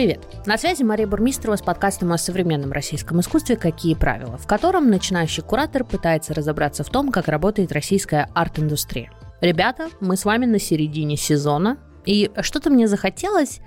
Привет! На связи Мария Бурмистрова с подкастом о современном российском искусстве «Какие правила», в котором начинающий куратор пытается разобраться в том, как работает российская арт-индустрия. Ребята, мы с вами на середине сезона, и что-то мне захотелось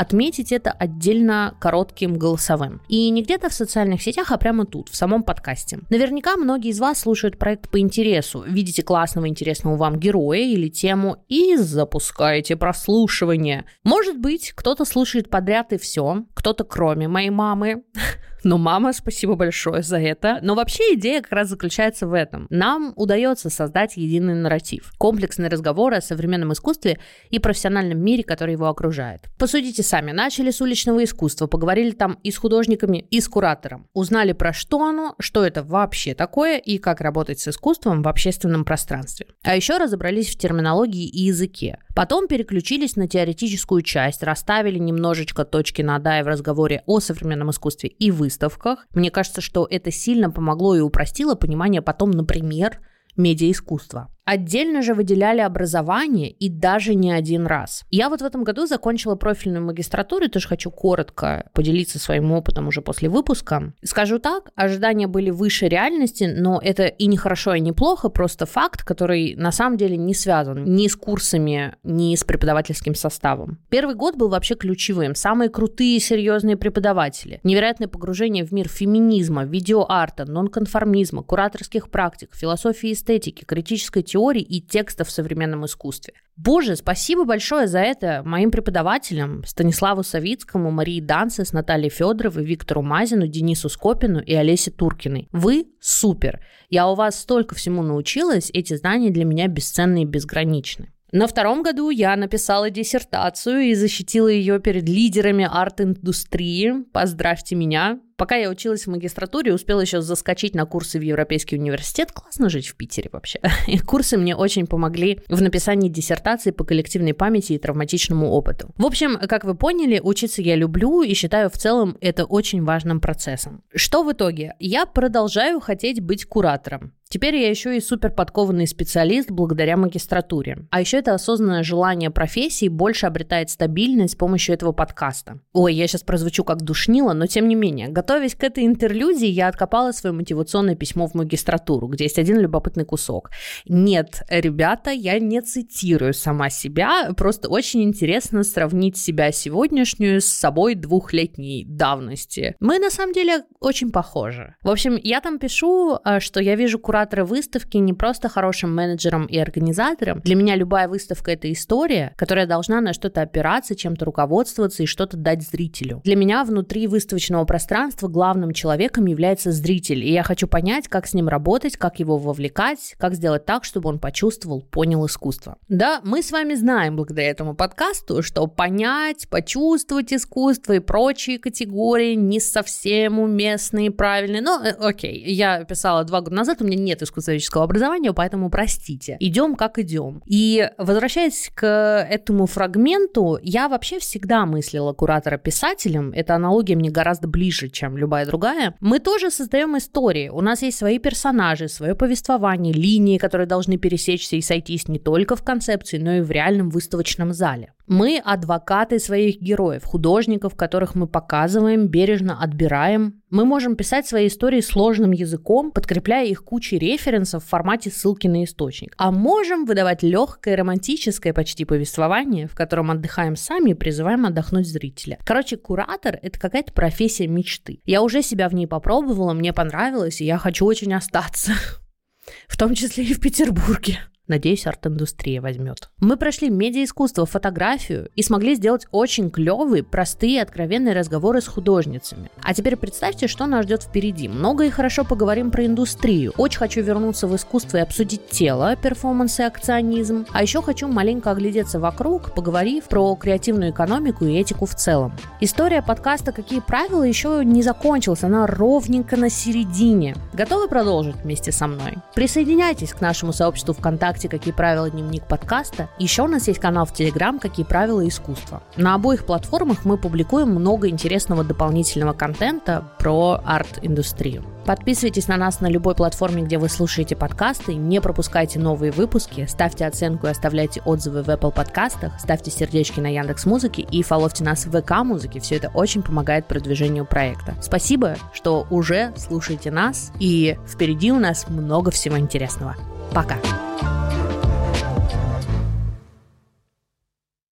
отметить это отдельно коротким голосовым. И не где-то в социальных сетях, а прямо тут, в самом подкасте. Наверняка многие из вас слушают проект по интересу, видите классного, интересного вам героя или тему и запускаете прослушивание. Может быть, кто-то слушает подряд и все, кто-то кроме моей мамы. Но мама, спасибо большое за это. Но вообще идея как раз заключается в этом. Нам удается создать единый нарратив, комплексный разговор о современном искусстве и профессиональном мире, который его окружает. Посудите сами, начали с уличного искусства, поговорили там и с художниками, и с куратором. Узнали про что оно, что это вообще такое и как работать с искусством в общественном пространстве. А еще разобрались в терминологии и языке. Потом переключились на теоретическую часть, расставили немножечко точки над «и» в разговоре о современном искусстве и выставках. Мне кажется, что это сильно помогло и упростило понимание потом, например, медиаискусства. Отдельно же выделяли образование и даже не один раз. Я вот в этом году закончила профильную магистратуру, и тоже хочу коротко поделиться своим опытом уже после выпуска. Скажу так, ожидания были выше реальности, но это и не хорошо, и не плохо, просто факт, который на самом деле не связан ни с курсами, ни с преподавательским составом. Первый год был вообще ключевым. Самые крутые, серьезные преподаватели. Невероятное погружение в мир феминизма, видеоарта, нонконформизма, кураторских практик, философии эстетики, критической теории теорий и текстов в современном искусстве. Боже, спасибо большое за это моим преподавателям Станиславу Савицкому, Марии Дансес, Наталье Федоровой, Виктору Мазину, Денису Скопину и Олесе Туркиной. Вы супер! Я у вас столько всему научилась, эти знания для меня бесценны и безграничны. На втором году я написала диссертацию и защитила ее перед лидерами арт-индустрии. Поздравьте меня. Пока я училась в магистратуре, успела еще заскочить на курсы в Европейский университет. Классно жить в Питере вообще. И курсы мне очень помогли в написании диссертации по коллективной памяти и травматичному опыту. В общем, как вы поняли, учиться я люблю и считаю в целом это очень важным процессом. Что в итоге? Я продолжаю хотеть быть куратором. Теперь я еще и супер подкованный специалист благодаря магистратуре. А еще это осознанное желание профессии больше обретает стабильность с помощью этого подкаста. Ой, я сейчас прозвучу как душнила, но тем не менее, Готовясь к этой интерлюдии, я откопала свое мотивационное письмо в магистратуру, где есть один любопытный кусок. Нет, ребята, я не цитирую сама себя, просто очень интересно сравнить себя сегодняшнюю с собой двухлетней давности. Мы на самом деле очень похожи. В общем, я там пишу, э, что я вижу куратора выставки не просто хорошим менеджером и организатором. Для меня любая выставка — это история, которая должна на что-то опираться, чем-то руководствоваться и что-то дать зрителю. Для меня внутри выставочного пространства главным человеком является зритель, и я хочу понять, как с ним работать, как его вовлекать, как сделать так, чтобы он почувствовал, понял искусство. Да, мы с вами знаем благодаря этому подкасту, что понять, почувствовать искусство и прочие категории не совсем уместные и правильные, э, окей, я писала два года назад, у меня нет искусствоведческого образования, поэтому простите. Идем как идем. И возвращаясь к этому фрагменту, я вообще всегда мыслила куратора писателем, эта аналогия мне гораздо ближе, чем любая другая, мы тоже создаем истории. У нас есть свои персонажи, свое повествование, линии, которые должны пересечься и сойтись не только в концепции, но и в реальном выставочном зале. Мы адвокаты своих героев, художников, которых мы показываем, бережно отбираем. Мы можем писать свои истории сложным языком, подкрепляя их кучей референсов в формате ссылки на источник. А можем выдавать легкое, романтическое почти повествование, в котором отдыхаем сами и призываем отдохнуть зрителя. Короче, куратор — это какая-то профессия мечты. Я уже себя в ней попробовала, мне понравилось, и я хочу очень остаться. В том числе и в Петербурге. Надеюсь, арт-индустрия возьмет. Мы прошли медиаискусство, фотографию и смогли сделать очень клевые, простые, откровенные разговоры с художницами. А теперь представьте, что нас ждет впереди. Много и хорошо поговорим про индустрию. Очень хочу вернуться в искусство и обсудить тело, перформанс и акционизм. А еще хочу маленько оглядеться вокруг, поговорив про креативную экономику и этику в целом. История подкаста «Какие правила» еще не закончилась, она ровненько на середине. Готовы продолжить вместе со мной? Присоединяйтесь к нашему сообществу ВКонтакте ВКонтакте «Какие правила дневник подкаста». Еще у нас есть канал в Телеграм «Какие правила искусства». На обоих платформах мы публикуем много интересного дополнительного контента про арт-индустрию. Подписывайтесь на нас на любой платформе, где вы слушаете подкасты, не пропускайте новые выпуски, ставьте оценку и оставляйте отзывы в Apple подкастах, ставьте сердечки на Яндекс Музыке и фоловьте нас в ВК Музыке. Все это очень помогает продвижению проекта. Спасибо, что уже слушаете нас, и впереди у нас много всего интересного. Пока!